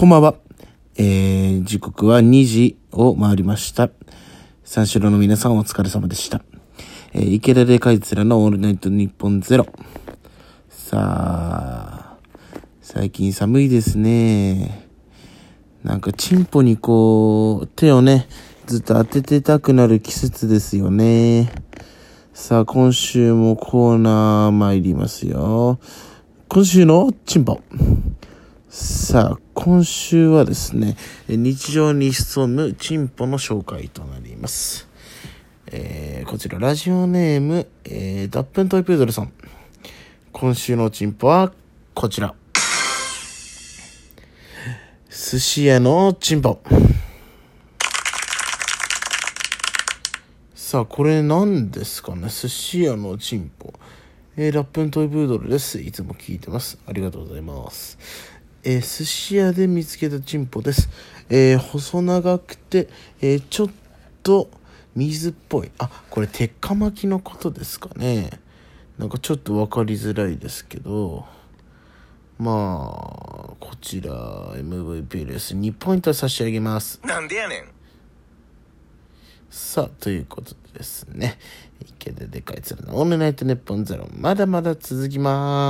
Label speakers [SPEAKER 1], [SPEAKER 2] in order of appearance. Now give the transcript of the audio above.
[SPEAKER 1] こんばんは。えー、時刻は2時を回りました。三四郎の皆さんお疲れ様でした。えー、池田でかいつらのオールナイトニッポンゼロ。さあ、最近寒いですね。なんかチンポにこう、手をね、ずっと当ててたくなる季節ですよね。さあ、今週もコーナー参りますよ。今週のチンポ。さあ、今週はですね、日常に潜むチンポの紹介となります。えー、こちら、ラジオネーム、えー、ダップントイプードルさん。今週のチンポは、こちら。寿司屋のチンポ。さあ、これ何ですかね？寿司屋のチンポ。えー、ラップントイプードルです。いつも聞いてます。ありがとうございます。えー、寿司屋で見つけたチンポです。えー、細長くて、えー、ちょっと水っぽい。あ、これ鉄火巻きのことですかね。なんかちょっとわかりづらいですけど、まあ、こちら MVP です。2ポイント差し上げます。
[SPEAKER 2] なんでやねん
[SPEAKER 1] さあ、ということでですね、池ででかいつらのオールナイトネッポンゼロ、まだまだ続きます。